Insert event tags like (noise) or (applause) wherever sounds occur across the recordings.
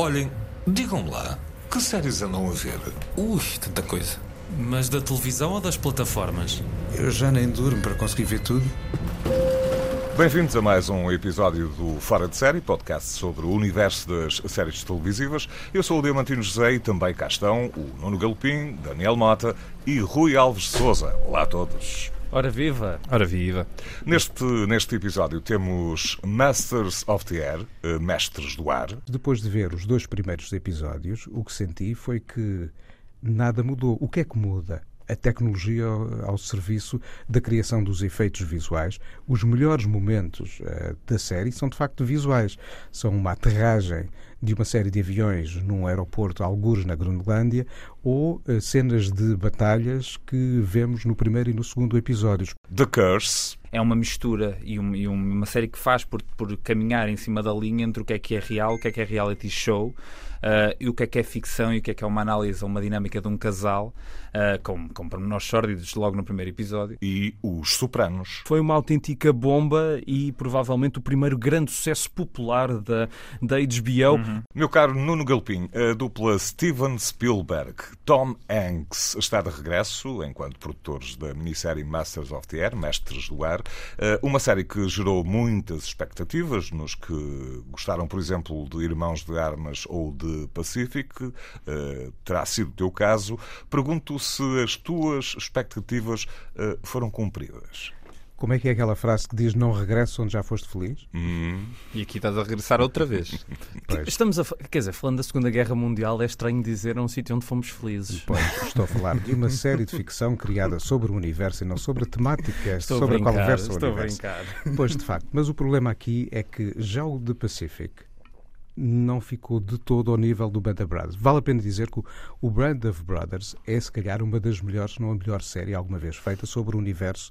Olhem, digam-me lá, que séries andam a ver? Ui, tanta coisa. Mas da televisão ou das plataformas? Eu já nem durmo para conseguir ver tudo. Bem-vindos a mais um episódio do Fora de Série, podcast sobre o universo das séries televisivas. Eu sou o Diamantino José e também cá estão o Nuno Galopim, Daniel Mota e Rui Alves Souza. Olá a todos. Ora viva! Ora viva! Neste, neste episódio temos Masters of the Air, eh, Mestres do Ar. Depois de ver os dois primeiros episódios, o que senti foi que nada mudou. O que é que muda? a tecnologia ao, ao, serviço da criação dos efeitos visuais. Os melhores momentos uh, da série são de facto visuais. São uma aterragem de uma série de aviões num aeroporto, algures na Groenlândia, ou uh, cenas de batalhas que vemos no primeiro e no segundo episódios. The Curse. É uma mistura e, um, e uma série que faz por, por caminhar em cima da linha entre o que é que é real, o que é que é reality show uh, e o que é que é ficção e o que é que é uma análise, uma dinâmica de um casal, uh, com, com pormenores sórdidos logo no primeiro episódio. E Os Sopranos. Foi uma autêntica bomba e provavelmente o primeiro grande sucesso popular da, da HBO. Uhum. Meu caro Nuno Galpim, a dupla Steven Spielberg, Tom Hanks está de regresso enquanto produtores da minissérie Masters of the Air, Mestres do Ar, uh, uma série que gerou muitas expectativas nos que gostaram, por exemplo, de Irmãos de Armas ou de Pacific, uh, terá sido o teu caso. Pergunto se as tuas expectativas uh, foram cumpridas. Como é que é aquela frase que diz não regresso onde já foste feliz? Hum. E aqui estás a regressar outra vez. (laughs) Estamos a, quer dizer, falando da Segunda Guerra Mundial, é estranho dizer a um sítio onde fomos felizes. Pois, (laughs) estou a falar de uma série de ficção criada sobre o universo e não sobre a temática estou sobre a, brincar, a qual versa o estou universo. A brincar. Pois, de facto. Mas o problema aqui é que já o The Pacific não ficou de todo ao nível do Band of Brothers. Vale a pena dizer que o Band of Brothers é, se calhar, uma das melhores, não a melhor série alguma vez feita sobre o universo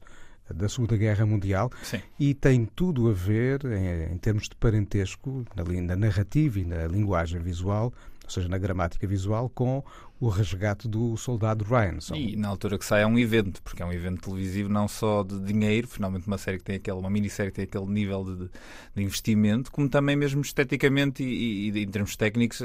da Segunda Guerra Mundial Sim. e tem tudo a ver, em, em termos de parentesco, na, na narrativa e na linguagem visual, ou seja, na gramática visual, com o resgate do soldado Ryan. São... E na altura que sai é um evento, porque é um evento televisivo não só de dinheiro, finalmente uma série que tem aquele, uma minissérie que tem aquele nível de, de investimento, como também mesmo esteticamente e, e, em termos técnicos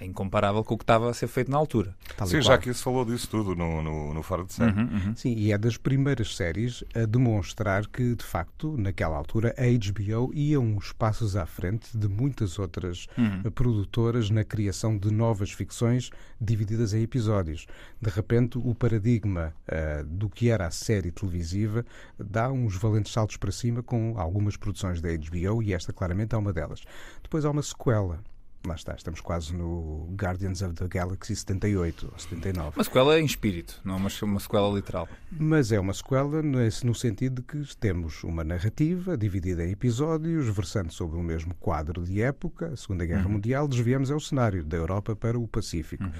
é incomparável com o que estava a ser feito na altura. Tal Sim, já que se falou disso tudo no, no, no Fora de Série. Uhum, uhum. Sim, e é das primeiras séries a demonstrar que, de facto, naquela altura, a HBO ia uns passos à frente de muitas outras uhum. produtoras na criação de novas ficções divididas em episódios. De repente, o paradigma uh, do que era a série televisiva dá uns valentes saltos para cima com algumas produções da HBO e esta claramente é uma delas. Depois há uma sequela lá está, estamos quase no Guardians of the Galaxy 78 ou 79. Uma sequela em espírito, não é uma, uma sequela literal. Mas é uma sequela nesse, no sentido de que temos uma narrativa dividida em episódios, versando sobre o mesmo quadro de época, a Segunda Guerra uhum. Mundial, desviamos é o cenário da Europa para o Pacífico. Uhum.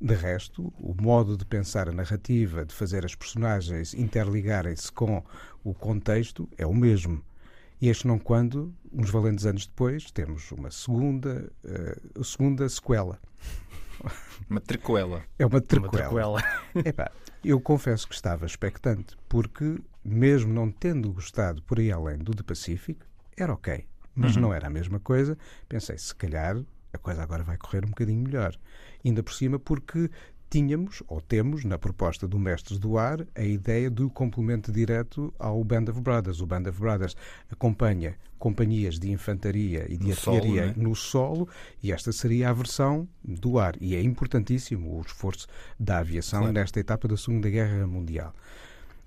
De resto, o modo de pensar a narrativa, de fazer as personagens interligarem-se com o contexto, é o mesmo. E este não quando, uns valentes anos depois, temos uma segunda, uh, segunda sequela. Uma tricoela. É uma tricoela. (laughs) Epá, eu confesso que estava expectante, porque, mesmo não tendo gostado por aí além do The Pacific, era ok. Mas uhum. não era a mesma coisa. Pensei, se calhar a coisa agora vai correr um bocadinho melhor. Ainda por cima, porque tínhamos, ou temos, na proposta do Mestres do Ar, a ideia do complemento direto ao Band of Brothers. O Band of Brothers acompanha companhias de infantaria e de no artilharia solo, é? no solo e esta seria a versão do ar. E é importantíssimo o esforço da aviação claro. nesta etapa da Segunda Guerra Mundial.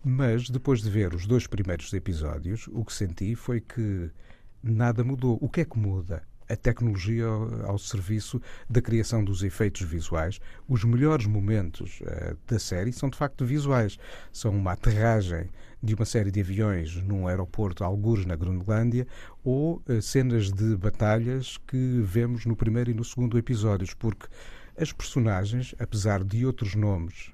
Mas, depois de ver os dois primeiros episódios, o que senti foi que nada mudou. O que é que muda? A tecnologia ao, serviço da criação dos efeitos visuais. Os melhores momentos uh, da série são de facto visuais. São uma aterragem de uma série de aviões num aeroporto, algures na Groenlândia, ou uh, cenas de batalhas que vemos no primeiro e no segundo episódios, porque as personagens, apesar de outros nomes,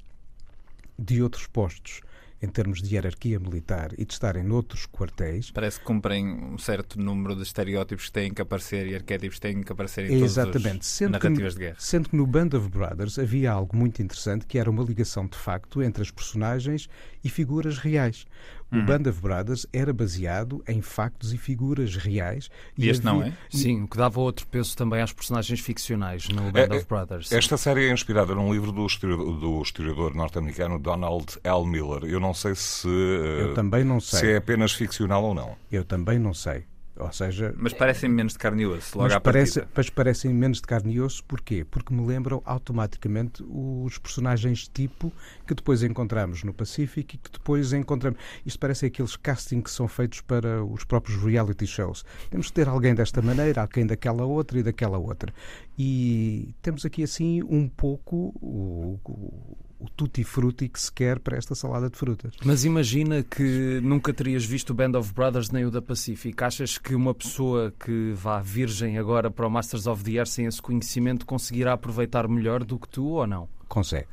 de outros postos, em termos de hierarquia militar e de estarem noutros quartéis. Parece que cumprem um certo número de estereótipos que têm que aparecer e arquétipos que têm que aparecer em Exatamente. todas as narrativas de guerra. Sendo que no Band of Brothers havia algo muito interessante que era uma ligação de facto entre as personagens e figuras reais. O Band of Brothers era baseado em factos e figuras reais. E este não havia- é? Sim, o que dava outro peso também às personagens ficcionais no Band É, of Brothers. Esta série é inspirada num livro do historiador, do historiador norte-americano Donald L. Miller. Eu não sei se, Eu também não sei. se é apenas ficcional ou não. Eu também não sei. Ou seja, Mas parecem menos de carne e osso, logo mas, à parece, mas parecem menos de carne e osso, porquê? Porque me lembram automaticamente os personagens tipo que depois encontramos no Pacífico e que depois encontramos. Isto parece aqueles castings que são feitos para os próprios reality shows. Temos que ter alguém desta maneira, alguém daquela outra e daquela outra. E temos aqui assim um pouco o, o, o tutti-frutti que se quer para esta salada de frutas. Mas imagina que nunca terias visto o Band of Brothers nem o da Pacific. Achas que uma pessoa que vá virgem agora para o Masters of the Air sem esse conhecimento conseguirá aproveitar melhor do que tu ou não? Consegue.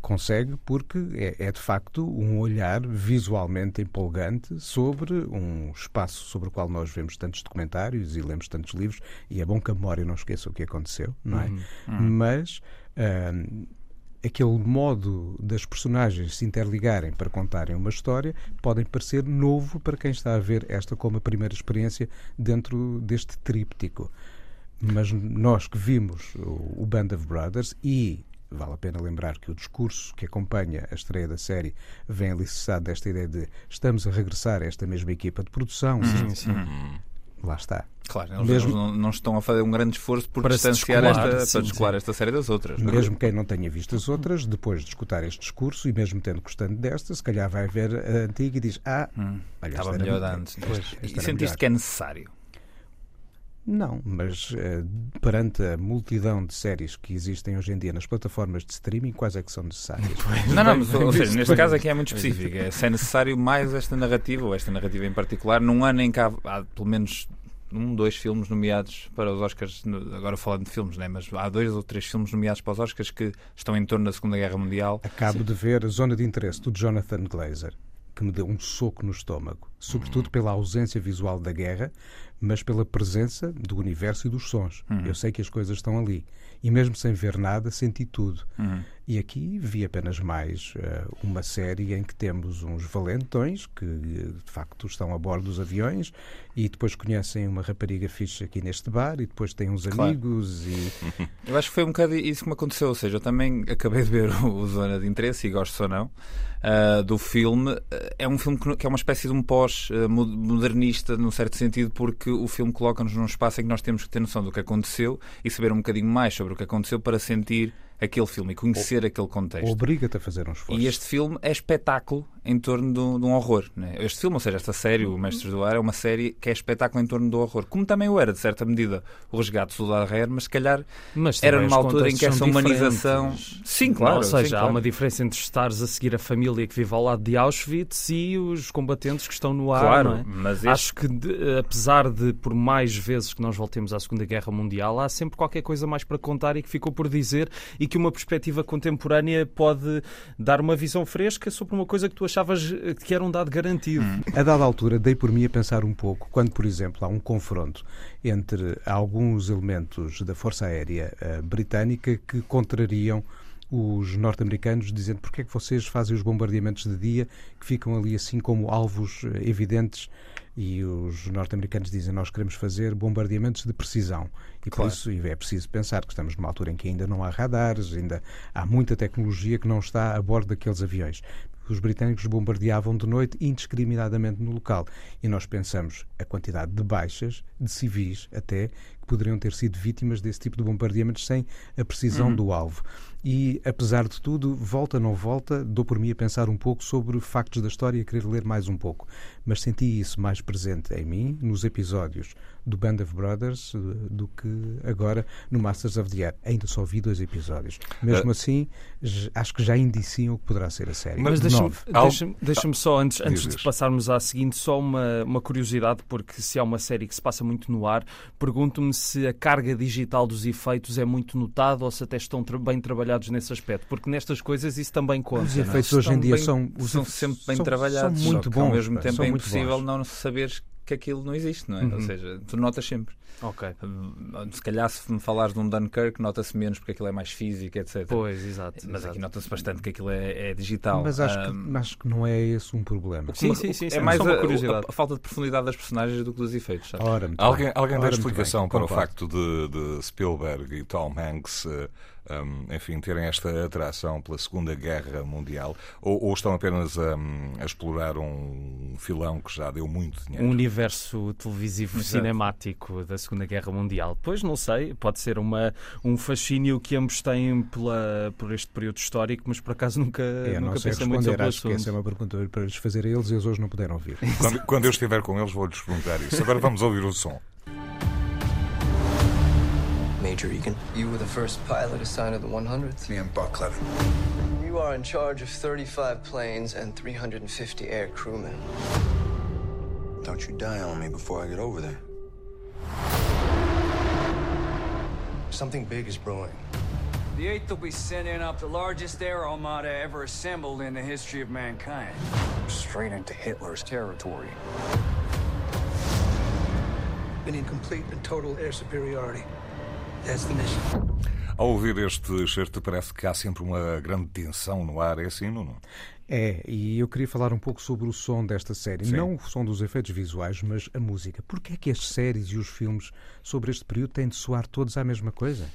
Consegue porque é, é, de facto um olhar visualmente empolgante sobre um espaço sobre o qual nós vemos tantos documentários e lemos tantos livros, e é bom que a memória não esqueça o que aconteceu, não é? Mas hum, aquele modo das personagens se interligarem para contarem uma história podem parecer novo para quem está a ver esta como a primeira experiência dentro deste tríptico. Mas nós que vimos o o Band of Brothers e vale a pena lembrar que o discurso que acompanha a estreia da série vem alicerçado desta ideia de estamos a regressar a esta mesma equipa de produção. Sim, sim. Lá está. Claro, eles, Mesmo- não, não estão a fazer um grande esforço por Para distanciar descolar, esta, sim, para descolar sim. esta série das outras. é? Mesmo quem não tenha visto as outras, depois de escutar este discurso e mesmo tendo gostando desta, se calhar vai ver a antiga e diz: Ah, olha, esta Estava melhor antes. Esta E sentiste melhor. que é necessário? Não, mas eh, perante a multidão de séries que existem hoje em dia nas plataformas de streaming, quais é que são necessárias? (laughs) Não, não, mas, ou seja, neste caso aqui é muito específico. É se é necessário mais esta narrativa, ou esta narrativa em particular, num ano em que há, há pelo menos um, dois filmes nomeados para os Oscars, agora falando de filmes, né? mas há dois ou três filmes nomeados para os Oscars que estão em torno da Segunda Guerra Mundial. Acabo de ver a Zona de Interesse do Jonathan Glazer, que me deu um soco no estômago, sobretudo pela ausência visual da guerra, mas pela presença do universo e dos sons. Eu sei que as coisas estão ali. E mesmo sem ver nada, senti tudo. E aqui vi apenas mais eh, uma série em que temos uns valentões que eh, de facto estão a bordo dos aviões e depois conhecem uma rapariga fixe aqui neste bar e depois têm uns Claro. amigos e (laughs) Eu acho que foi um bocado isso que me aconteceu. Ou seja, eu também acabei de ver (laughs) o, Zona de Interesse, e gosto ou não, ah, do filme. Ah, É um filme que é uma espécie de um pós-modernista, num certo sentido, porque o filme coloca-nos num espaço em que nós temos que ter noção do que aconteceu e saber um bocadinho mais sobre o que aconteceu para sentir aquele filme e conhecer aquele contexto. obriga-te a fazer um esforço. E este filme é espetáculo em torno do- de um horror. Né? Este filme, ou seja, esta série, O Mestres do Ar, é uma série que é espetáculo em torno do horror. Como também o era, de certa medida, o resgate do Soldado Rare, mas se calhar Mas era numa altura em que essa humanização. Sim, claro. Ou seja, sim, há claro. uma diferença entre estares a seguir a família que vive ao lado de Auschwitz e os combatentes que estão no ar. Claro, é? mas este- Acho que, de- apesar de, por mais vezes que nós voltemos à Segunda Guerra Mundial, há sempre qualquer coisa mais para contar e que ficou por dizer e que uma perspectiva contemporânea pode dar uma visão fresca sobre uma coisa que tu achavas eh, que era um dado garantido. A dada altura, dei por mim a pensar um pouco, quando, por exemplo, há um confronto entre alguns elementos da Força Aérea eh, Britânica que contrariam os norte-americanos, dizendo porque é que vocês fazem os bombardeamentos de dia que ficam ali assim como alvos eh, evidentes? E os norte-americanos dizem nós queremos fazer bombardeamentos de precisão. E por isso é preciso pensar que estamos numa altura em que ainda não há radares, ainda há muita tecnologia que não está a bordo daqueles aviões. Os britânicos bombardeavam de noite indiscriminadamente no local. E nós pensamos a quantidade de baixas, de civis até, que poderiam ter sido vítimas desse tipo de bombardeamentos sem a precisão do alvo. E, apesar de tudo, volta não volta, dou por mim a pensar um pouco sobre factos da história e a querer ler mais um pouco. Mas senti isso mais presente em mim, nos episódios do Band of Brothers, eh, do que agora no Masters of the Air. Ainda só vi dois episódios. Mesmo assim, j- acho que já indiciam o que poderá ser a série. Mas deixa-me deixa deixa só, antes, antes Diz, de passarmos à seguinte, só uma, uma curiosidade, porque se há uma série que se passa muito no ar, pergunto-me se a carga digital dos efeitos é muito notada ou se até estão tra- bem trabalhados nesse aspecto, porque nestas coisas isso também conta. Os é? efeitos hoje em dia bem- são, são sempre bem são- trabalhados. São muito só que, Ao bons. mesmo tempo é muito impossível bons. não saberes que aquilo não existe, não é? Ou Uhum. seja, tu notas sempre. Ok. Se calhar, se me falares de um Dunkirk, nota-se menos porque aquilo é mais físico, etc. Pois, exato. Mas exato. aqui nota-se bastante que aquilo é, é digital. Mas acho, Hum, que, acho que não é esse um problema. Sim, uma- sim, sim, É sim, mais a, curiosidade. a- a falta de profundidade das personagens do que dos efeitos. Ora, Alguém, alguém dá Ora, explicação bem, para o facto de, de Spielberg e Tom Hanks, eh, um, enfim, terem esta atração pela Segunda Guerra Mundial? Ou, ou estão apenas a, a explorar um filão que já deu muito dinheiro? um universo televisivo Exato. cinemático da Segunda Guerra Mundial. Pois não sei, pode ser uma, um fascínio que ambos têm pela, por este período histórico, mas por acaso nunca, É, não nunca sei pensei muito sobre Acho que essa é uma pergunta para lhes fazer a eles e eles hoje não puderam vir. Quando, quando eu estiver com eles, vou-lhes perguntar isso. Agora vamos ouvir o som. Major Egan. You were the first pilot assigned to the 100th. Me and Buck Levin. You are in charge of 35 planes and 350 air crewmen. Don't you die on me before I get over there. Something big is brewing. The 8th will be sending up the largest air armada ever assembled in the history of mankind. Straight into Hitler's territory. We need complete and total air superiority. That's the mission. Ao ouvir este excerto, parece que há sempre uma grande tensão no ar. É assim, Nuno? É, e eu queria falar um pouco sobre o som desta série. Sim. Não o som dos efeitos visuais, mas a música. Porquê é que as séries e os filmes sobre este período têm de soar todos à mesma coisa?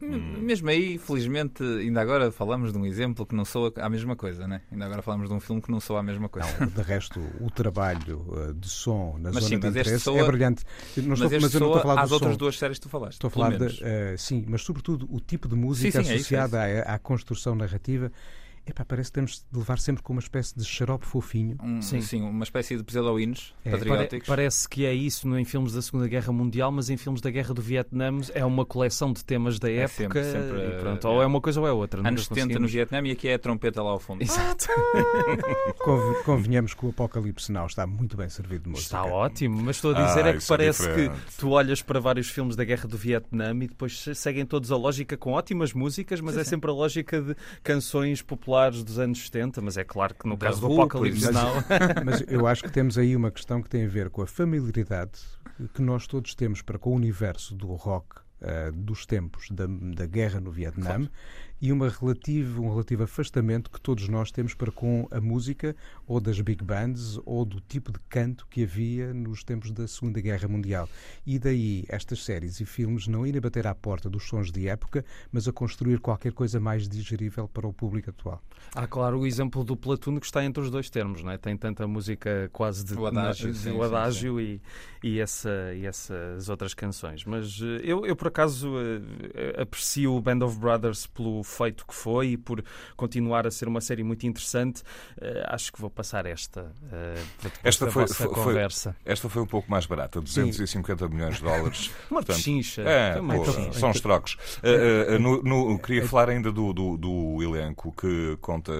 Mesmo aí, felizmente, ainda agora falamos de um exemplo que não soa a mesma coisa, né? Ainda agora falamos de um filme que não soa a mesma coisa. Não, de resto, o trabalho uh, de som na Mas zona sim, de mas interesse soa- é brilhante. Eu Não mas estou, este mas eu não estou a falar às outras som. duas séries que tu falaste. Estou a falar de, eh, sim, mas sobretudo o tipo de música Sim, sim, é isso, é associada à, à construção narrativa. Epá, parece que temos de levar sempre com uma espécie de xarope fofinho. Um- Sim. sim. uma espécie de pseudo-hinos É, Pare- patrióticos. parece que é isso em filmes da Segunda Guerra Mundial, mas em filmes da Guerra do Vietnã é uma coleção de temas da É época. sempre- sempre, e pronto, é. ou é uma coisa ou é outra. Anos 70 no Vietnã e aqui é a trompeta lá ao fundo. Exato. (laughs) Conv- Convenhamos que o Apocalipse Now está muito bem servido de música. Está ótimo, mas estou a dizer Ah, é que é parece que diferente. tu olhas para vários filmes da Guerra do Vietnã e depois se- seguem todos a lógica com ótimas músicas, mas é sempre a lógica de canções populares dos anos 70, mas é claro que no Da caso do Who, por Apocalipse. Now... (laughs) Mas eu acho que temos aí uma questão que tem a ver com a familiaridade que nós todos temos para com o universo do rock eh, dos tempos da, da guerra no Vietnã e uma relativa, um relativo afastamento que todos nós temos para com a música ou das big bands ou do tipo de canto que havia nos tempos da Segunda Guerra Mundial. E daí estas séries e filmes não irem bater à porta dos sons de época, mas a construir qualquer coisa mais digerível para o público atual. Há, claro, o exemplo do Platuno que está entre os dois termos, não é? Tem tanta música quase de, O adágio, de- sim, o sim, adágio E, e, essa, e essas outras canções. Mas eh, eu, eu por acaso, eh, aprecio o Band of Brothers pelo feito que foi e por continuar a ser uma série muito interessante. Eh, acho que vou passar esta para depois Esta foi- foi- conversa. Esta foi um pouco mais barata, 250 milhões de dólares. (laughs) Uma Portanto, pechincha. É, pô, pechincha. são os trocos. Uh, uh, no- no- queria falar ainda do, do, do elenco que conta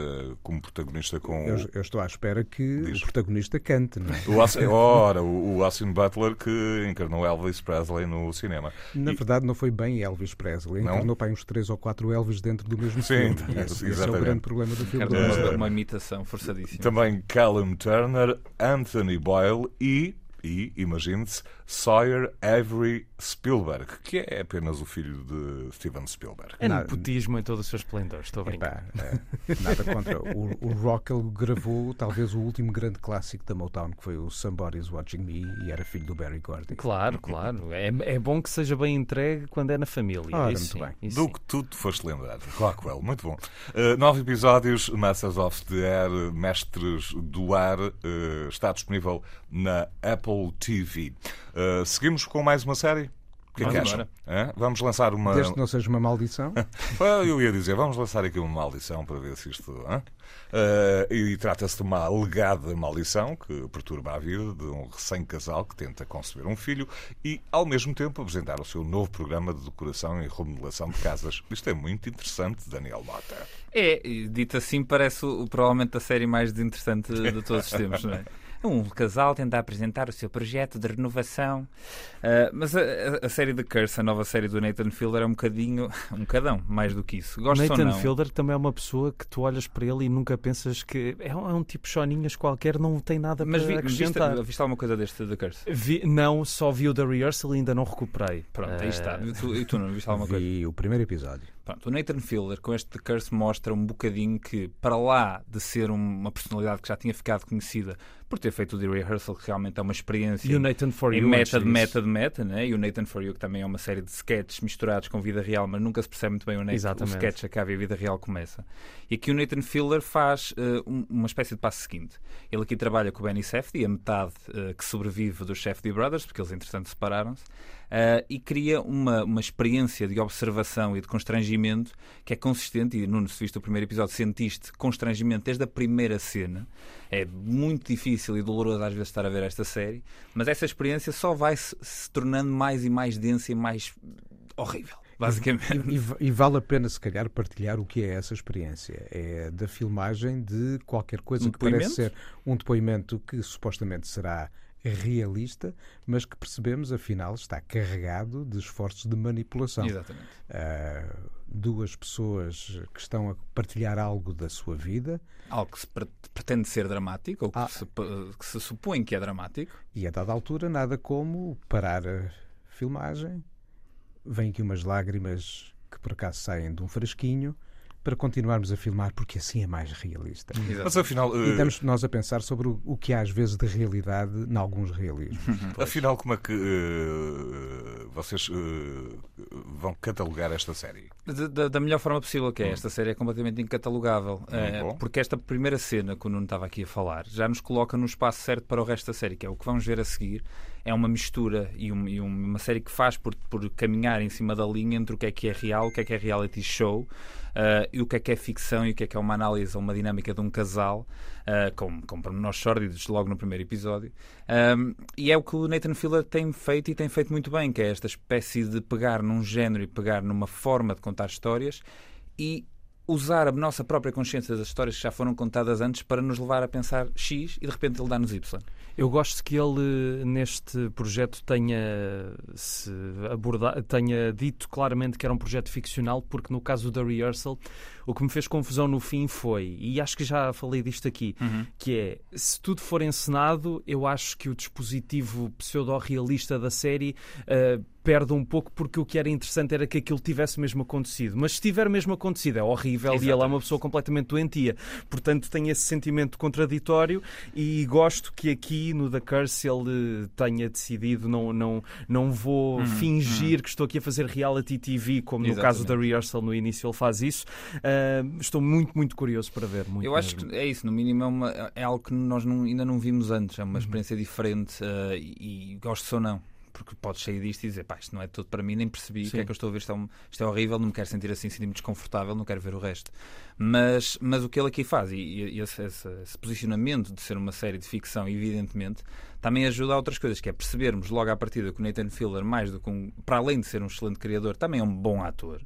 como protagonista com Eu, eu estou à espera que Diz. o protagonista cante, não é? o Austin, (laughs) ora, o, o Austin Butler que encarnou Elvis Presley no cinema. Na E- verdade, não foi bem Elvis Presley. Não? Encarnou para aí uns três ou quatro Elvis dentro do mesmo Sim, filme. (laughs) Esse, esse é o grande problema do filme. Eh, uma imitação forçadíssima. Também Callum Turner, Anthony Boyle e, e imagine-se, Sawyer Avery Spielberg, que é apenas o filho de Steven Spielberg. É Nada. nepotismo em todo o seu esplendor, estou a brincar. Epá, eh, nada contra. O, o Rockwell gravou talvez o último grande clássico da Motown, que foi o Somebody's Watching Me, e era filho do Barry Gordy. Claro, claro. É, é bom que seja bem entregue quando é na família. Ora, Isso muito sim, bem. isso Do sim. que tu te foste lembrar. Rockwell, muito bom. Uh, nove episódios, Masters of the Air, Mestres do Ar, uh, está disponível na Apple TV. Uh, seguimos com mais uma série? O que é que Vamos acham? Hã? Vamos lançar uma. Desde que não seja uma maldição, (laughs) Eu ia dizer, vamos lançar aqui uma maldição para ver se isto. hã? Uh, e trata-se de uma alegada maldição que perturba a vida de um recém-casal que tenta conceber um filho e, ao mesmo tempo, apresentar o seu novo programa de decoração e remodelação de casas. Isto é muito interessante, Daniel Mota. É, e dito assim, parece o- provavelmente a série mais desinteressante de todos os tempos, não é? (laughs) Um casal tenta apresentar o seu projeto de renovação. Uh, mas a, a, série The Curse, a nova série do Nathan Fielder, é um bocadinho, (laughs) um bocadão, mais do que isso. Gosto Nathan não. Fielder também é uma pessoa que tu olhas para ele e nunca pensas que é um, é um tipo choninhas qualquer, não tem nada mas para vi, acrescentar. Viste, viste alguma coisa deste The Curse? Vi, não, só vi o da rehearsal e ainda não recuperei. Pronto, aí está. E tu, e tu não viste alguma Vi coisa? Vi o primeiro episódio. Pronto, o Nathan Fielder com este The Curse mostra um bocadinho que, para lá de ser uma personalidade que já tinha ficado conhecida por ter feito o The Rehearsal, que realmente é uma experiência E o Nathan For em You. meta de meta de meta, né? e o Nathan For You, que também é uma série de sketches misturados com vida real, mas nunca se percebe muito bem é o Exatamente. sketch acaba e a vida real começa. E aqui o Nathan Fielder faz um- uma espécie de passo seguinte. Ele aqui trabalha com o Benny Safdie, a metade eh, que sobrevive dos Safdie Brothers, porque eles entretanto separaram-se, eh, e cria uma, uma experiência de observação e de constrangimento que é consistente, e Nuno, se viste o primeiro episódio, sentiste constrangimento desde a primeira cena. É muito difícil e doloroso às vezes estar a ver esta série, mas essa experiência só vai se, se tornando mais e mais densa e mais horrível, basicamente. E, e e vale a pena, se calhar, partilhar o que é essa experiência. É da filmagem de qualquer coisa Um que parece ser um depoimento que supostamente será realista, mas que percebemos, afinal, está carregado de esforços de manipulação. Exatamente. Ah, duas pessoas que estão a partilhar algo da sua vida Algo que se pre- pretende ser dramático, ou que, Ah. se, que se supõe que é dramático. e, a dada altura, nada como parar a filmagem. Vêm aqui umas lágrimas que por acaso saem de um frasquinho para continuarmos a filmar, porque assim é mais realista. Mas afinal, E eh, estamos nós a pensar sobre o, o que há às vezes de realidade em alguns realismos. (laughs) afinal como é que eh, vocês eh, vão catalogar esta série? Da- Da, melhor forma possível, que é esta série é completamente incatalogável. Porque esta primeira cena que o Nuno estava aqui a falar já nos coloca no espaço certo para o resto da série, que é o que vamos ver a seguir. É uma mistura e, um- e um- uma série que faz por, por caminhar em cima da linha entre o que é que é real, o que é que é reality show eh, e o que é que é ficção e o que é que é uma análise uma dinâmica de um casal, eh, com, com pormenores sórdidos logo no primeiro episódio. Um, e é o que o Nathan Fielder tem feito e tem feito muito bem, que é esta espécie de pegar num género e pegar numa forma de contar histórias e usar a nossa própria consciência das histórias que já foram contadas antes para nos levar a pensar X e de repente ele dá-nos Y. Eu gosto que ele, neste projeto, tenha, se aborda- tenha dito claramente que era um projeto ficcional, porque no caso da Rehearsal, o que me fez confusão no fim foi, e acho que já falei disto aqui, que é, se tudo for encenado, eu acho que o dispositivo pseudo-realista da série ah, perde um pouco, porque o que era interessante era que aquilo tivesse mesmo acontecido. Mas se tiver mesmo acontecido, é horrível e ela é uma Exatamente. pessoa completamente doentia. Portanto, tem esse sentimento contraditório e gosto que aqui no The Curse ele tenha decidido não, não, não vou fingir que estou aqui a fazer reality TV, como no caso da Exatamente. Rehearsal no início ele faz isso. Ah, estou muito, muito curioso para ver. Muito Eu acho mesmo. que é isso, no mínimo é, uma- é algo que nós não- ainda não vimos antes, é uma experiência diferente eh, e, e gosto ou não. Porque podes sair disto e dizer, pá, isto não é tudo para mim, nem percebi o que Sim. é que eu estou a ver, isto é, um- isto é horrível, não me quero sentir assim, sentir-me desconfortável, não quero ver o resto. Mas, mas o que ele aqui faz, e, e esse, esse- esse posicionamento de ser uma série de ficção, evidentemente, também ajuda a outras coisas, que é percebermos logo à partida que o Nathan Fielder, mais do que um, para além de ser um excelente criador, também é um bom ator.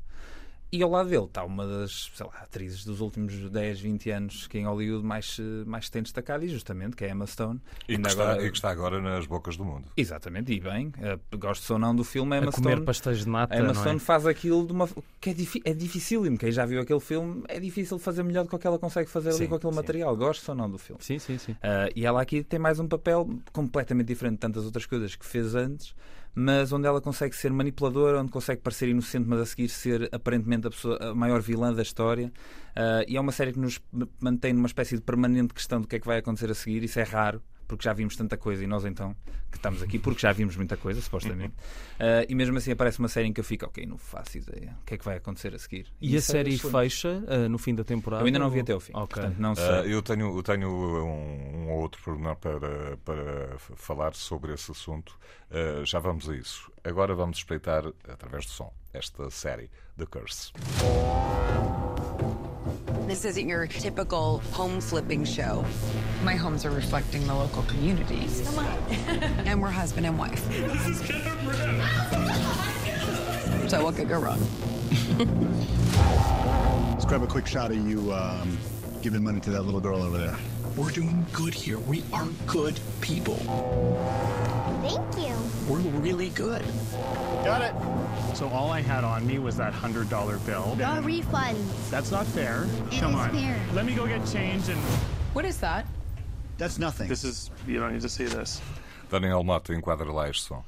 E ao lado dele está uma das sei lá, atrizes dos últimos 10, 20 anos que em Hollywood mais, mais se tem destacado, e justamente, que é a Emma Stone. E que, Ainda está, agora- e que está agora nas bocas do mundo. Exatamente, e bem, eh, gosto ou não do filme, Emma a comer Stone. pastéis de nata, Emma não é? Stone faz aquilo de uma que é, difi- é dificílimo. Quem já viu aquele filme é difícil fazer melhor do que o que ela consegue fazer ali Sim, com aquele sim. material. Gosto ou não do filme. Sim, sim, sim. Ah, e ela aqui tem mais um papel completamente diferente de tantas outras coisas que fez antes, mas onde ela consegue ser manipuladora, onde consegue parecer inocente, mas a seguir ser aparentemente a, pessoa, a maior vilã da história. Ah, e é uma série que nos mantém numa espécie de permanente questão do que é que vai acontecer a seguir. Isso é raro. Porque já vimos tanta coisa e nós então, que estamos aqui, porque já vimos muita coisa, supostamente. (laughs) Ah, e mesmo assim aparece uma série em que eu fico, ok, não faço ideia. O que é que vai acontecer a seguir? E a isso é série fecha ah, no fim da temporada? Eu ainda não vi ou- até ao fim. Ok. Portanto, não sei. Ah, eu tenho, eu tenho um, um ou outro pormenor para, para falar sobre esse assunto. Ah, já vamos a isso. Agora vamos espreitar, através do som, esta série, The Curse. This isn't your typical home flipping show. My homes are reflecting the local communities. (laughs) Come on. and we're husband and wife. so what could go wrong? (laughs) Let's grab a quick shot of you um, giving money to that little girl over there. We're doing good here. We are good people. Thank you. We're really good. Got it. So all I had on me was that hundred dollar bill. A refund. That's not fair. It Come is on. fair. Let me go get change and. What is that? That's nothing. This is. You don't need to see this. Daniel Mota enquadra lá este som.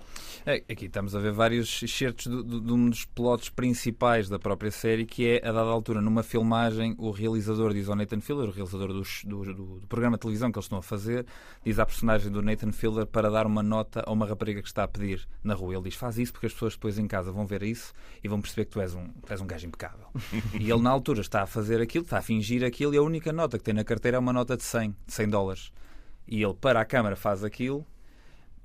É, Aqui estamos a ver vários excertos de, de- de um dos plotos principais da própria série, que é, a dada altura, numa filmagem, o realizador diz ao Nathan Fielder, o realizador dos- do, do- do programa de televisão que eles estão a fazer, diz à personagem do Nathan Fielder para dar uma nota a uma rapariga que está a pedir na rua. Ele diz: Faz isso porque as pessoas depois em casa vão ver isso e vão perceber que tu és um, tu és um gajo impecável. (laughs) e ele, na altura, está a fazer aquilo, está a fingir aquilo, e a única nota que tem na carteira é uma nota de 100, de 100 dólares. E ele, para a câmara, faz aquilo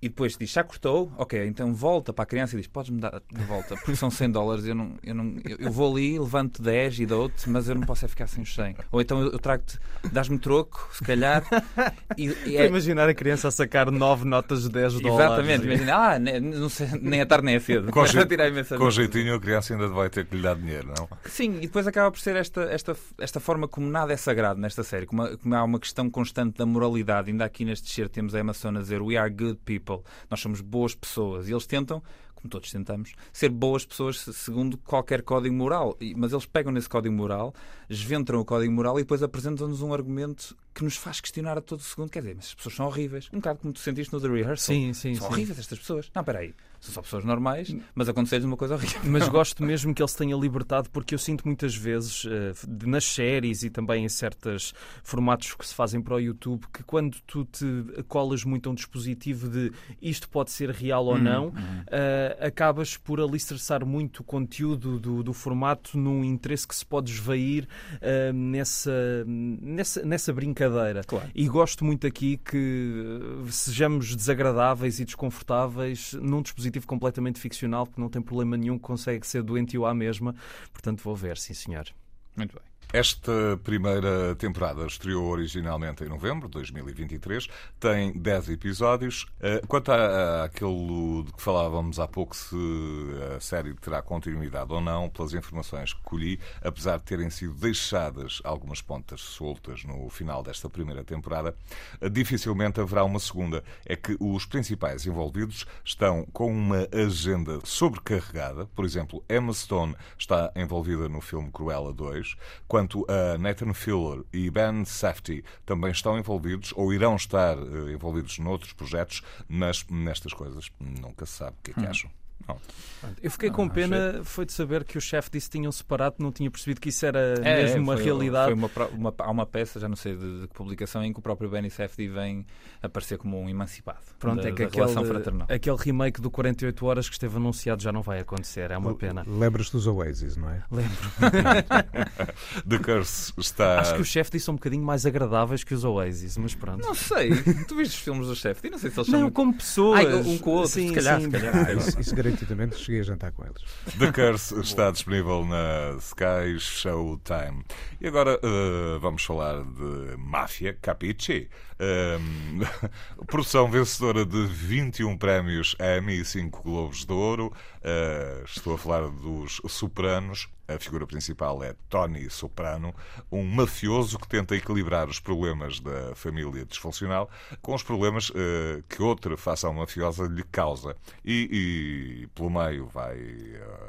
e depois diz, já cortou? Ok, então volta para a criança e diz, podes-me dar de volta, porque são 100 dólares, eu, não, eu, não, eu, eu vou ali, levanto 10 e dou-te, mas eu não posso é ficar sem os 100. Ou então eu, eu trago-te, dás-me troco, se calhar. E, e a imaginar a criança a sacar nove notas de 10 dólares. Exatamente, imagina, ah, ne- não sei, nem é tarde nem é cedo. Com, (laughs) a tirar imensa com jeitinho, a criança ainda vai ter que lhe dar dinheiro, não? Sim, e depois acaba por ser esta, esta, esta forma como nada é sagrado nesta série, como, a- como há uma questão constante da moralidade. Ainda aqui neste cheiro temos a Emma Stone a dizer We are good people, nós somos boas pessoas. E eles tentam, como todos tentamos, ser boas pessoas se- segundo qualquer código moral. Mas eles pegam nesse código moral, esventram o código moral e depois apresentam-nos um argumento que nos faz questionar a todo segundo. Quer dizer, mas as pessoas são horríveis. Um bocado como tu sentiste no The Rehearsal. Sim, sim, São sim. horríveis estas pessoas. Não, espera aí. São só pessoas normais, mas aconteceu-lhes uma coisa horrível. Mas (laughs) gosto mesmo que ele se tenha libertado, porque eu sinto muitas vezes, eh, nas séries e também em certos formatos que se fazem para o YouTube, que quando tu te colas muito a um dispositivo de isto pode ser real ou Uhum, não, uhum. eh, acabas por alicerçar muito o conteúdo do, do formato num interesse que se pode esvair eh, nessa, nessa, nessa brincadeira. Claro. E gosto muito aqui que eh, sejamos desagradáveis e desconfortáveis num dispositivo completamente ficcional que não tem problema nenhum, que consegue ser doentio à mesma. Portanto, vou ver, sim senhor. Muito bem. Esta primeira temporada estreou originalmente em novembro de 2023, tem 10 episódios. Eh, Quanto àquilo de que falávamos há pouco, se a série terá continuidade ou não, pelas informações que colhi, apesar de terem sido deixadas algumas pontas soltas no final desta primeira temporada, eh, dificilmente haverá uma segunda. É que os principais envolvidos estão com uma agenda sobrecarregada. Por exemplo, Emma Stone está envolvida no filme Cruella 2, quanto a Nathan Filler e Ben Safdie também estão envolvidos ou irão estar eh, envolvidos noutros projetos, mas nestas coisas nunca se sabe o que é que Hum. acham. Não. Eu fiquei com não, pena foi de saber que o chefe disse que tinham separado, não tinha percebido que isso era É, mesmo uma foi- realidade. Foi uma, uma- há uma peça, já não sei de, de que publicação, em que o próprio Benny Safdie vem aparecer como um emancipado Pronto, da, é que aquele, fraternal. aquele remake do 48 horas que esteve anunciado já não vai acontecer, é uma pena. Lembras-te dos Oasis, não é? Lembro. (laughs) The Curse está. Acho que o chefe disse são um bocadinho mais agradáveis que os Oasis, mas pronto. Não sei, tu viste os filmes do Safdie? Não sei se eles Não, são. como pessoas. Ai, um com o outro, Sim, se calhar, sim. se calhar. Ah, isso, isso garantidamente cheguei a jantar com eles. The Curse está disponível na Sky Showtime. E agora eh, vamos falar de Máfia Capici. (laughs) Produção vencedora de 21 prémios Emmy e 5 Globos de Ouro. Eh, estou a falar dos Sopranos. A figura principal é Tony Soprano, um mafioso que tenta equilibrar os problemas da família disfuncional com os problemas eh, que outra facção mafiosa lhe causa. E, e pelo meio vai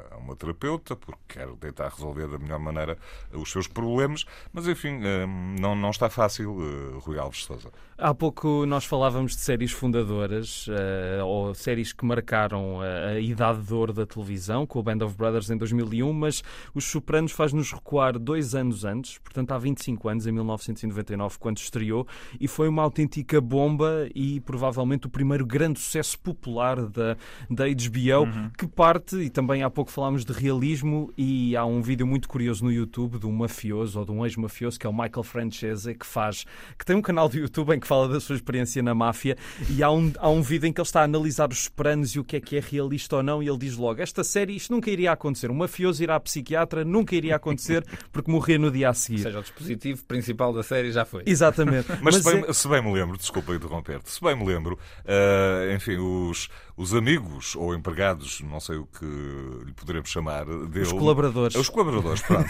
a uma terapeuta, porque quer tentar resolver da melhor maneira os seus problemas, mas enfim, eh, não, não está fácil, eh, Rui Alves Souza. Há pouco nós falávamos de séries fundadoras eh, ou séries que marcaram a, a idade de ouro da televisão, com o Band of Brothers em 2001, mas Os Sopranos faz-nos recuar dois anos antes, portanto há 25 anos, em 1999, quando estreou, e foi uma autêntica bomba e provavelmente o primeiro grande sucesso popular da, da HBO, que parte, e também há pouco falámos de realismo, e há um vídeo muito curioso no YouTube de um mafioso ou de um ex-mafioso, que é o Michael Francese, que faz, que tem um canal do YouTube em que fala da sua experiência na máfia, e há um, há um vídeo em que ele está a analisar os Sopranos e o que é que é realista ou não, e ele diz logo, esta série, isto nunca iria acontecer, um mafioso irá à psiquiatra nunca iria acontecer porque morria no dia a seguir. Ou seja, o dispositivo principal da série já foi. Exatamente. (laughs) Mas, Mas se, bem, é... se, bem, me lembro, desculpa interromper-te, se bem me lembro, uh, enfim, os, os amigos ou empregados, não sei o que lhe poderemos chamar, dele. Os colaboradores. Os colaboradores, pronto.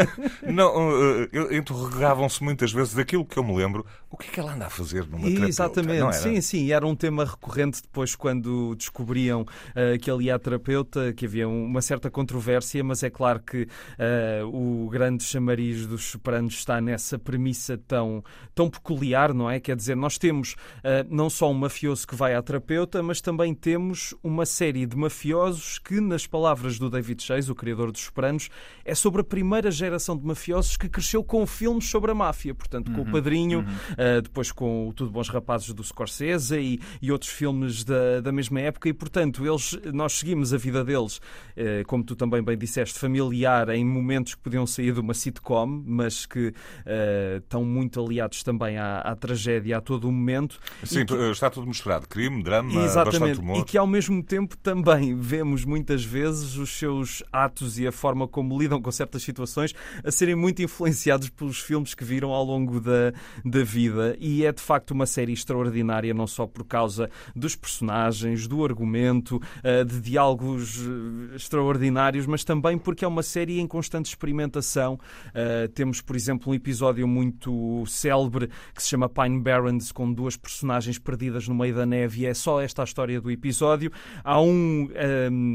(laughs) não, uh, interrogavam-se muitas vezes daquilo que eu me lembro, o que é que ela anda a fazer numa terapeuta? Exatamente, sim, sim, era um tema recorrente depois quando descobriam uh, que ele ia a terapeuta, que havia uma certa controvérsia, mas é claro que uh, o grande chamariz dos Sopranos está nessa premissa tão, tão peculiar, não é? Quer dizer, nós temos uh, não só um mafioso que vai à terapeuta, mas também temos uma série de mafiosos que, nas palavras do David Chase, o criador dos Sopranos, é sobre a primeira geração de mafiosos que cresceu com filmes sobre a máfia, portanto, com uhum, o Padrinho, uhum. uh, depois com o Tudo Bons Rapazes do Scorsese e, e outros filmes da, da mesma época, e portanto, eles, nós seguimos a vida deles, uh, como tu também bem disseste, familiar em momentos que podiam sair de uma sitcom, mas que uh, estão muito aliados também à, à tragédia a todo o momento. Sim, que... está tudo misturado, crime, drama, Exatamente, humor. e que ao mesmo tempo também vemos muitas vezes os seus atos e a forma como lidam com certas situações a serem muito influenciados pelos filmes que viram ao longo da, da vida e é de facto uma série extraordinária, não só por causa dos personagens, do argumento, eh, de diálogos eh, extraordinários, mas também porque é uma série em constante experimentação. Uh, temos, por exemplo, um episódio muito célebre que se chama Pine Barrens, com duas personagens perdidas no meio da neve, e é só esta a história do episódio. Há, um,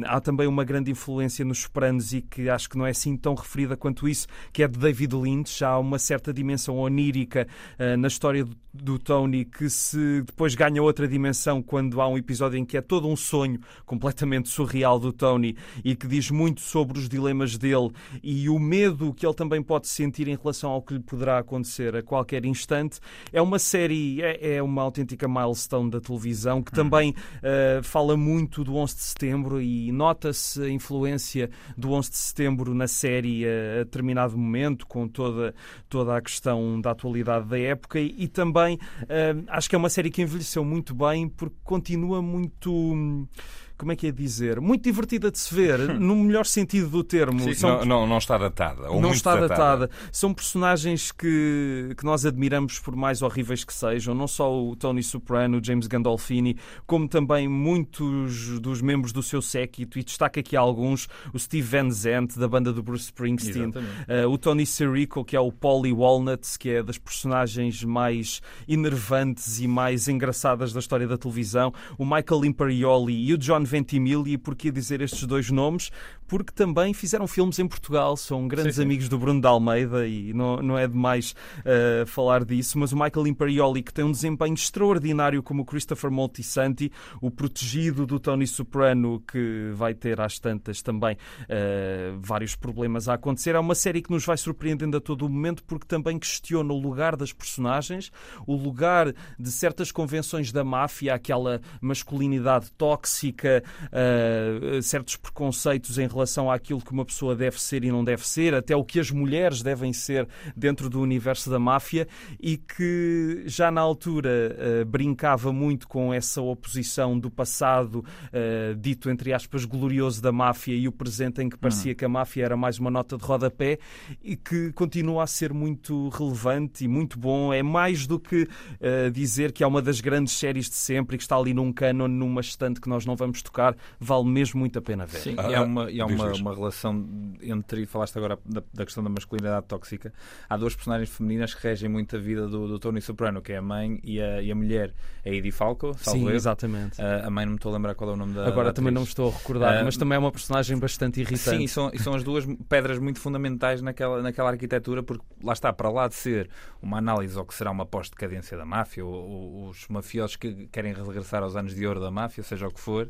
há também uma grande influência nos Sopranos e que acho que não é assim tão referida quanto isso, que é de David Lynch. Há uma certa dimensão onírica na história do, do Tony que se depois ganha outra dimensão quando há um episódio em que é todo um sonho completamente surreal do Tony e que diz muito sobre os dilemas dele e o medo que ele também pode sentir em relação ao que lhe poderá acontecer a qualquer instante. É uma série, é, é uma autêntica milestone da televisão que também uh, fala muito do 11 de setembro e nota-se a influência do 11 de setembro na série a, a determinado momento, com toda, toda a questão da atualidade da época e, e também uh, acho que é uma série que envelheceu muito bem porque continua muito como é que é dizer, muito divertida de se ver, (laughs) no melhor sentido do termo. Sim, São... não, não, não, está datada. Não está datada. datada. São personagens que, que nós admiramos por mais horríveis que sejam, não só o Tony Soprano, o James Gandolfini, como também muitos dos membros do seu séquito, e destaca aqui alguns, o Steve Van Zandt, da banda do Bruce Springsteen, uh, o Tony Sirico, que é o Polly Walnuts, que é das personagens mais enervantes e mais engraçadas da história da televisão, o Michael Imperioli e o John Ventimiglia. E porquê dizer estes dois nomes? Porque também fizeram filmes em Portugal, são grandes sim, sim. amigos do Bruno de Almeida e não, não é demais uh, falar disso. Mas o Michael Imperioli, que tem um desempenho extraordinário como o Christopher Moltisanti, o protegido do Tony Soprano, que vai ter às tantas também uh, vários problemas a acontecer. É uma série que nos vai surpreendendo a todo o momento porque também questiona o lugar das personagens, o lugar de certas convenções da máfia, aquela masculinidade tóxica, uh, certos preconceitos em relação àquilo que uma pessoa deve ser e não deve ser, até o que as mulheres devem ser dentro do universo da máfia e que já na altura uh, brincava muito com essa oposição do passado uh, dito entre aspas glorioso da máfia e o presente em que parecia uhum. que a máfia era mais uma nota de rodapé e que continua a ser muito relevante e muito bom. É mais do que uh, dizer que é uma das grandes séries de sempre e que está ali num canon, numa estante que nós não vamos tocar, vale mesmo muito a pena ver. Sim, ah, e há, uma, uma, uma, relação entre, falaste agora da, da, questão da masculinidade tóxica, há duas personagens femininas que regem muito a vida do, do Tony Soprano, que é a mãe e a, e a mulher, é a Edie Falco, Sim, eu. exatamente. Uh, a mãe não me estou a lembrar qual é o nome da Agora da também não me estou a recordar, uh, mas também é uma personagem bastante irritante. Sim, e são, e são as duas pedras muito fundamentais naquela, naquela arquitetura, porque lá está, para lá de ser uma análise ao que será uma pós-decadência da máfia, ou, ou, os mafiosos que querem regressar aos anos de ouro da máfia, seja o que for,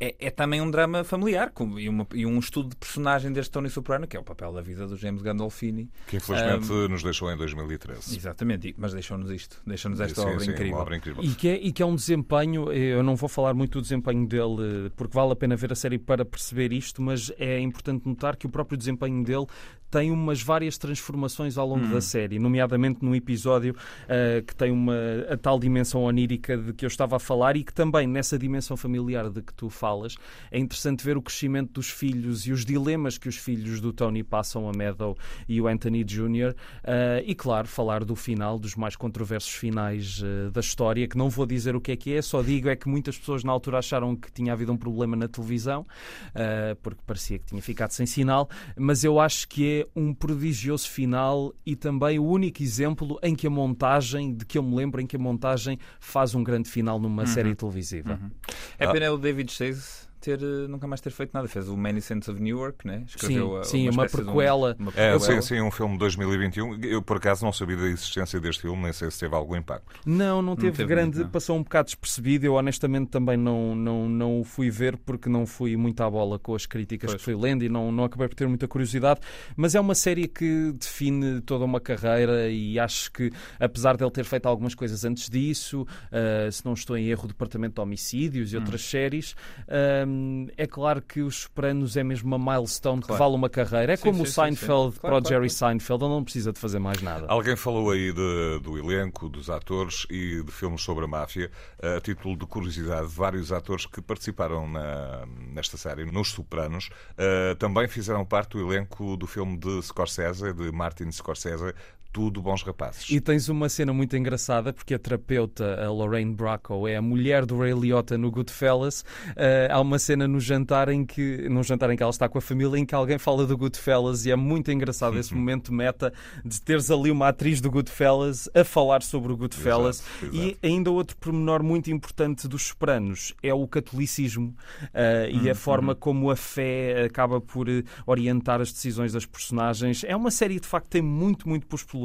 é, é, também um drama familiar com, e, uma, e, um estudo de personagem deste Tony Soprano, que é o papel da vida do James Gandolfini. Que infelizmente um, nos deixou em 2013. Exatamente, mas deixou-nos isto, deixou-nos esta sim, obra, sim, incrível. obra, incrível. E que, é, e que é um desempenho, eu não vou falar muito do desempenho dele, porque vale a pena ver a série para perceber isto, mas é importante notar que o próprio desempenho dele tem umas várias transformações ao longo hum. da série, nomeadamente num episódio uh, que tem uma a tal dimensão onírica de que eu estava a falar e que também nessa dimensão familiar de que tu falas falas. É interessante ver o crescimento dos filhos e os dilemas que os filhos do Tony passam a Meadow e o Anthony Jr. Uh, e, claro, falar do final, dos mais controversos finais uh, da história, que não vou dizer o que é que é, só digo é que muitas pessoas na altura acharam que tinha havido um problema na televisão, uh, porque parecia que tinha ficado sem sinal, mas eu acho que é um prodigioso final e também o único exemplo em que a montagem, de que eu me lembro, em que a montagem faz um grande final numa Uhum. série televisiva. Uhum. É pena o David Chase guys. Ter, eh, nunca mais ter feito nada. Fez o Many Saints of Newark, né? Sim, a- sim, uma de um- prequela. uma É, prequela. sim, sim, um filme de 2021. Eu, por acaso, não sabia da existência deste filme, nem sei se teve algum impacto. Não, não teve, teve grande, muito, não. passou um bocado despercebido. Eu honestamente também não, não, não o fui ver porque não fui muito à bola com as críticas Pois. que fui lendo e não, não acabei por ter muita curiosidade. Mas é uma série que define toda uma carreira e acho que, apesar dele ter feito algumas coisas antes disso, ah, se não estou em erro, o Departamento de Homicídios e outras séries, ah, é claro que Os Sopranos é mesmo uma milestone que Claro. vale uma carreira. É Sim, como sim, o. Seinfeld para o claro, Jerry. Seinfeld, ele não precisa de fazer mais nada. Alguém falou aí de- do elenco, dos atores e de filmes sobre a máfia. A título de curiosidade, vários atores que participaram na- nesta série, nos Sopranos, eh, também fizeram parte do elenco do filme de Scorsese, de Martin Scorsese, Tudo Bons Rapazes. E tens uma cena muito engraçada porque a terapeuta, a Lorraine Bracco, é a mulher do Ray Liotta no Goodfellas. Eh, há uma cena no jantar em que, num jantar em que ela está com a família, em que alguém fala do Goodfellas e é muito engraçado esse momento meta de teres ali uma atriz do Goodfellas a falar sobre o Goodfellas. Exato, E ainda outro pormenor muito importante dos Sopranos é o catolicismo eh, e a forma como a fé acaba por eh, orientar as decisões das personagens. É uma série de facto tem muito, muito por explorar.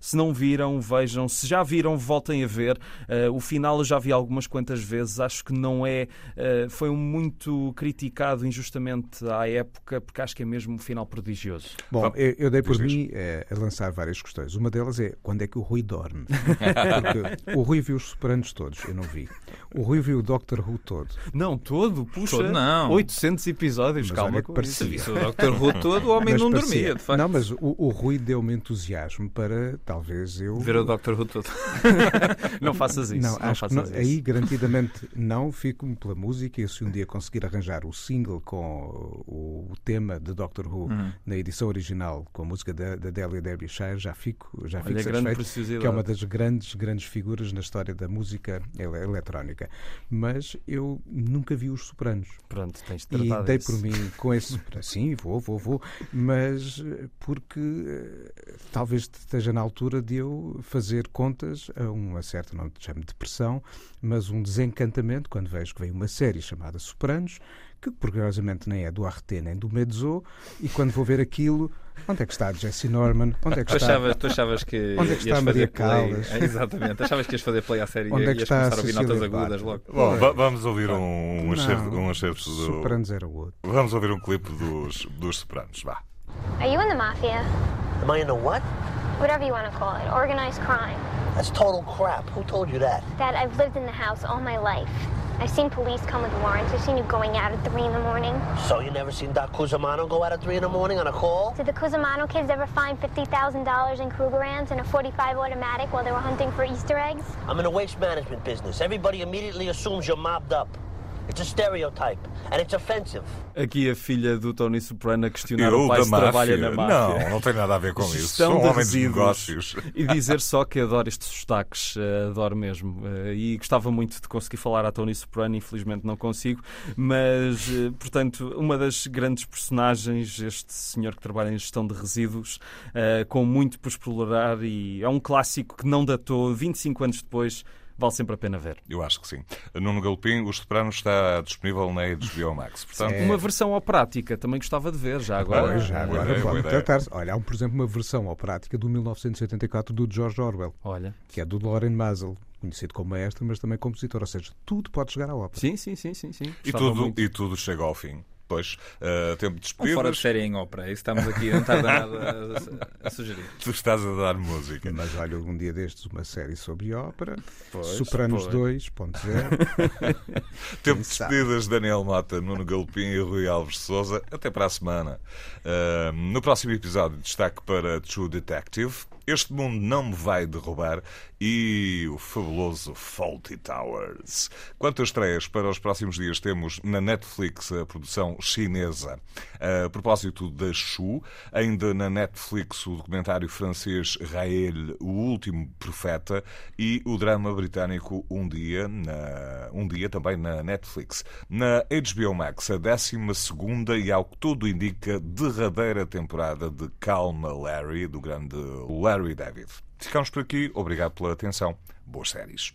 Se não viram, vejam. Se já viram, voltem a ver. Eh, o final eu já vi algumas quantas vezes. Acho que não é. eh, foi um muito criticado injustamente à época, porque acho que é mesmo um final prodigioso. Bom, Vamos- eu, eu dei por diz, mim eh, a lançar várias questões. Uma delas é quando é que o Rui dorme? (laughs) Porque o Rui viu os Sopranos todos, eu não vi. O Rui viu o Doctor Who todo. Não, todo, puxa. Todo não. 800 episódios, Mas calma olha que com parecia. isso. Isso, o Dr. Who todo, o homem Mas não parecia- dormia, de facto. Não, mas o, o Rui deu-me entusiasmo para talvez eu. Ver o Dr. Who todo. (laughs) Não faças isso. Não, não faças não- isso. aí garantidamente não fico pela música e se um dia conseguir arranjar o single com o, tema de Doctor Who Uhum. na edição original com a música da, da Delia Derbyshire já fico já fico Olha, satisfeito que é uma das grandes grandes figuras na história da música ele- eletrónica mas eu nunca vi os Sopranos Pronto, tens de e tratar dei disso. por mim com esse. (laughs) Sim, vou, vou, vou. Mas eh, porque eh, talvez esteja na altura de eu fazer contas a uma certa, não te chamo de depressão, mas um desencantamento quando vejo que vem uma série chamada Sopranos, que curiosamente nem é do RT nem do Mezzo, e quando vou ver aquilo, onde é que está Jesse Norman? Onde é que Tu está. achavas, tu achavas que Onde é que ias está Maria fazer play? Callas? É, exatamente. Achavas que ias fazer play à série Onde e é que ias está a começar a ouvir notas agudas logo. Bom, va- vamos ouvir um, um excerto, um excerto do. Sopranos era o outro. Vamos ouvir um clipe dos, dos Sopranos. Vá. Are you in the mafia? Am I in the what? Whatever you want to call it. Organized crime. That's total crap. Who told you that? Dad, I've lived in the house all my life. I've seen police come with warrants. I've seen you going out at 3 in the morning. So you never seen Doc Cusimano go out at 3 in the morning on a call? Did the Cusimano kids ever find $50,000 in Krugerrands and a 45 automatic while they were hunting for Easter eggs? I'm in the waste management business. Everybody immediately assumes you're mobbed up. It's a stereotype, and it's offensive. Aqui a filha do Tony Soprano a questionar Eu o pai se máfia? trabalha na máfia. Não, não tem nada a ver com isso. São de homens de negócios. E dizer só que adoro estes sotaques, eh, adoro mesmo. Eh, E gostava muito de conseguir falar a Tony Soprano, infelizmente não consigo. Mas, eh, portanto, uma das grandes personagens, este senhor que trabalha em gestão de resíduos, com muito por explorar e é um clássico que não datou 25 anos depois. Vale sempre a pena ver. Eu acho que sim. Nuno Galopim, Os Sopranos está disponível na HBO Max. Portanto, É. Uma versão operática também gostava de ver, já agora. Pois, já boa agora ideia, boa pode ideia. tratar-se. Olha, há, por exemplo, uma versão operática do 1984 do George Orwell, Olha. que é do Loren Mazel, conhecido como maestro, mas também compositor. Ou seja, tudo pode chegar à ópera. Sim, sim, sim, sim. sim. e, tudo, muito. e tudo chega ao fim. Pois, eh, tempo de Um fora de despedidas. série em ópera. Isso estamos aqui, não está nada a, (laughs) a sugerir. Tu estás a dar música. Mas olha, um dia destes, uma série sobre ópera, Pois, Sopranos pois. 2.0. (laughs) Tempo de despedidas, Daniel Mota, Nuno Galopim e Rui Alves de Souza. Até para a semana. Eh, no próximo episódio, destaque para True Detective Este Mundo Não Me Vai Derrubar e o fabuloso Faulty Towers. Quanto a estreias para os próximos dias, temos na Netflix a produção chinesa a propósito da Shu, ainda na Netflix o documentário francês Rael, o último profeta, e o drama britânico Um Dia, na, um dia também na Netflix. Na HBO Max, a 12 e, ao que tudo indica, derradeira temporada de Calma Larry, do grande Larry David. Ficamos por aqui. Obrigado pela atenção. Boas séries.